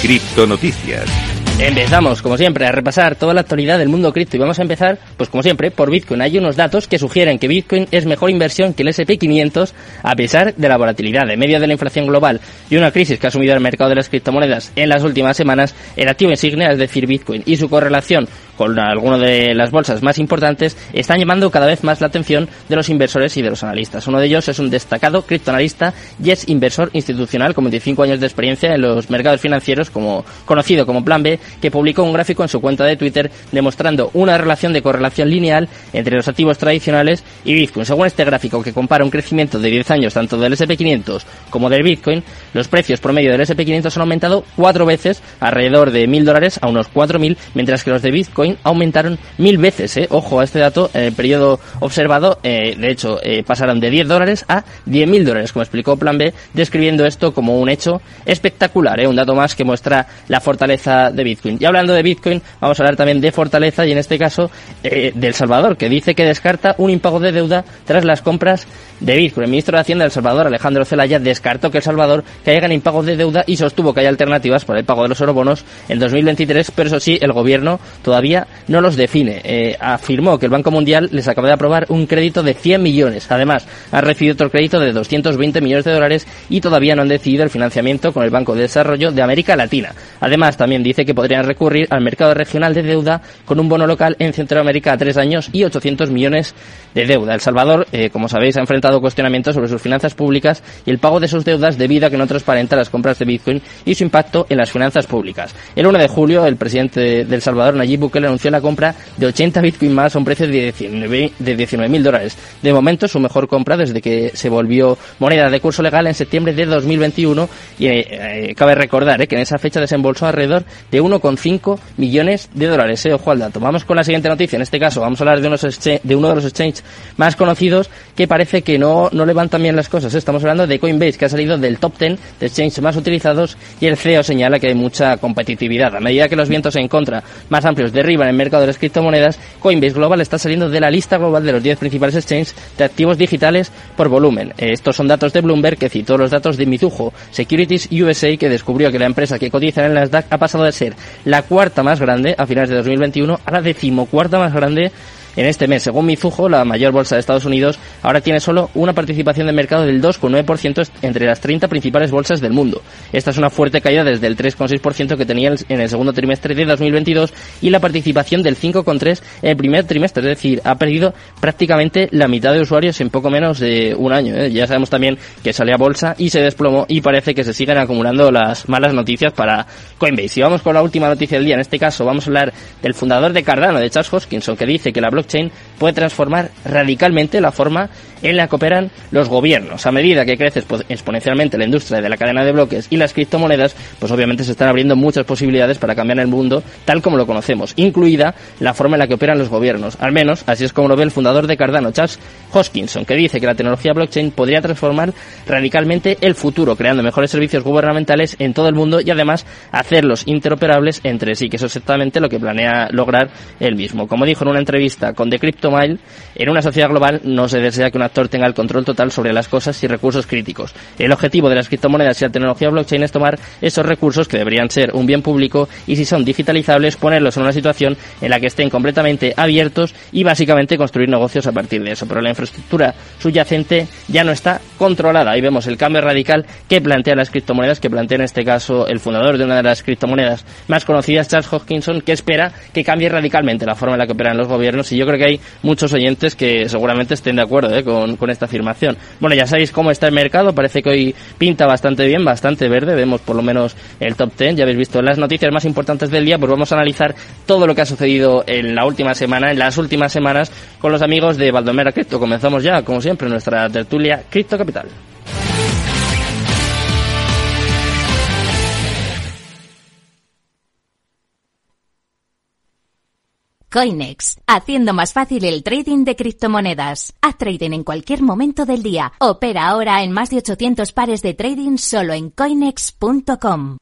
Criptonoticias. Empezamos, como siempre, a repasar toda la actualidad del mundo cripto y vamos a empezar, pues como siempre, por Bitcoin. Hay unos datos que sugieren que Bitcoin es mejor inversión que el SP500 a pesar de la volatilidad, en medio de la inflación global y una crisis que ha asumido el mercado de las criptomonedas en las últimas semanas. El activo insignia, es decir, Bitcoin, y su correlación con algunas de las bolsas más importantes están llamando cada vez más la atención de los inversores y de los analistas. Uno de ellos es un destacado criptoanalista y es inversor institucional con 25 años de experiencia en los mercados financieros, como conocido como Plan B, que publicó un gráfico en su cuenta de Twitter demostrando una relación de correlación lineal entre los activos tradicionales y Bitcoin. Según este gráfico, que compara un crecimiento de 10 años tanto del SP500 como del Bitcoin, los precios promedio del SP500 han aumentado cuatro veces, alrededor de mil dólares a unos 4.000, mientras que los de Bitcoin aumentaron mil veces. ¿eh? Ojo a este dato, en el periodo observado, eh, de hecho, eh, pasaron de 10 dólares a 10.000 dólares, como explicó Plan B, describiendo esto como un hecho espectacular, ¿eh? un dato más que muestra la fortaleza de Bitcoin. Y hablando de Bitcoin, vamos a hablar también de fortaleza y en este caso eh, de El Salvador, que dice que descarta un impago de deuda tras las compras de Bitcoin. El ministro de Hacienda de El Salvador, Alejandro Zelaya, descartó que El Salvador caiga en impago de deuda y sostuvo que hay alternativas para el pago de los eurobonos en 2023, pero eso sí, el gobierno todavía no los define. Eh, afirmó que el Banco Mundial les acaba de aprobar un crédito de 100 millones. Además, ha recibido otro crédito de 220 millones de dólares y todavía no han decidido el financiamiento con el Banco de Desarrollo de América Latina. Además, también dice que podrían recurrir al mercado regional de deuda con un bono local en Centroamérica a tres años y 800 millones de deuda. El Salvador, eh, como sabéis, ha enfrentado cuestionamientos sobre sus finanzas públicas y el pago de sus deudas debido a que no transparenta las compras de Bitcoin y su impacto en las finanzas públicas. El 1 de julio, el presidente de El Salvador, Nayib Bukele, anunció la compra de 80 Bitcoin más a un precio de 19 de 19.000 dólares. De momento, su mejor compra desde que se volvió moneda de curso legal en septiembre de 2021 y eh, eh, cabe recordar que en esa fecha desembolsó alrededor de 1 1,5 millones de dólares. Eh, ojo al dato. Vamos con la siguiente noticia. En este caso, vamos a hablar de, unos de uno de los exchanges más conocidos que parece que no, no levantan bien las cosas. Estamos hablando de Coinbase, que ha salido del top 10 de exchanges más utilizados y el CEO señala que hay mucha competitividad. A medida que los vientos en contra más amplios derriban el mercado de las criptomonedas, Coinbase Global está saliendo de la lista global de los 10 principales exchanges de activos digitales por volumen. Eh, estos son datos de Bloomberg que citó los datos de Mizuho Securities USA que descubrió que la empresa que cotiza en el Nasdaq ha pasado de ser la cuarta más grande a finales de 2021 a la decimocuarta más grande en este mes. Según Mizuho, la mayor bolsa de Estados Unidos, ahora tiene solo una participación de mercado del 2,9% entre las 30 principales bolsas del mundo. Esta es una fuerte caída desde el 3,6% que tenía en el segundo trimestre de 2022 y la participación del 5,3% en el primer trimestre. Es decir, ha perdido prácticamente la mitad de usuarios en poco menos de un año. ¿eh? Ya sabemos también que salió a bolsa y se desplomó y parece que se siguen acumulando las malas noticias para Coinbase. Y vamos con la última noticia del día. En este caso vamos a hablar del fundador de Cardano, de Charles Hoskinson, que dice que la blockchain puede transformar radicalmente la forma en la que operan los gobiernos. A medida que crece exponencialmente la industria de la cadena de bloques y las criptomonedas, pues obviamente se están abriendo muchas posibilidades para cambiar el mundo tal como lo conocemos, incluida la forma en la que operan los gobiernos. Al menos así es como lo ve el fundador de Cardano, Charles Hoskinson, que dice que la tecnología blockchain podría transformar radicalmente el futuro, creando mejores servicios gubernamentales en todo el mundo y además hacerlos interoperables entre sí, que es exactamente lo que planea lograr él mismo. Como dijo en una entrevista con The Crypto Mile, en una sociedad global no se desea que un actor tenga el control total sobre las cosas y recursos críticos. El objetivo de las criptomonedas y la tecnología blockchain es tomar esos recursos que deberían ser un bien público y si son digitalizables ponerlos en una situación en la que estén completamente abiertos y básicamente construir negocios a partir de eso. Pero la infraestructura subyacente ya no está controlada. Ahí vemos el cambio radical que plantea las criptomonedas, que plantea en este caso el fundador de una de las criptomonedas más conocidas, Charles Hoskinson, que espera que cambie radicalmente la forma en la que operan los gobiernos yo creo que hay muchos oyentes que seguramente estén de acuerdo ¿eh? con, esta afirmación. Bueno, ya sabéis cómo está el mercado, parece que hoy pinta bastante bien, bastante verde, vemos por lo menos el top 10, ya habéis visto las noticias más importantes del día, pues vamos a analizar todo lo que ha sucedido en la última semana, en las últimas semanas, con los amigos de Baldomera Crypto. Comenzamos ya, como siempre, nuestra tertulia Cripto Capital. Coinex, haciendo más fácil el trading de criptomonedas. Haz trading en cualquier momento del día. Opera ahora en más de 800 pares de trading solo en coinex.com.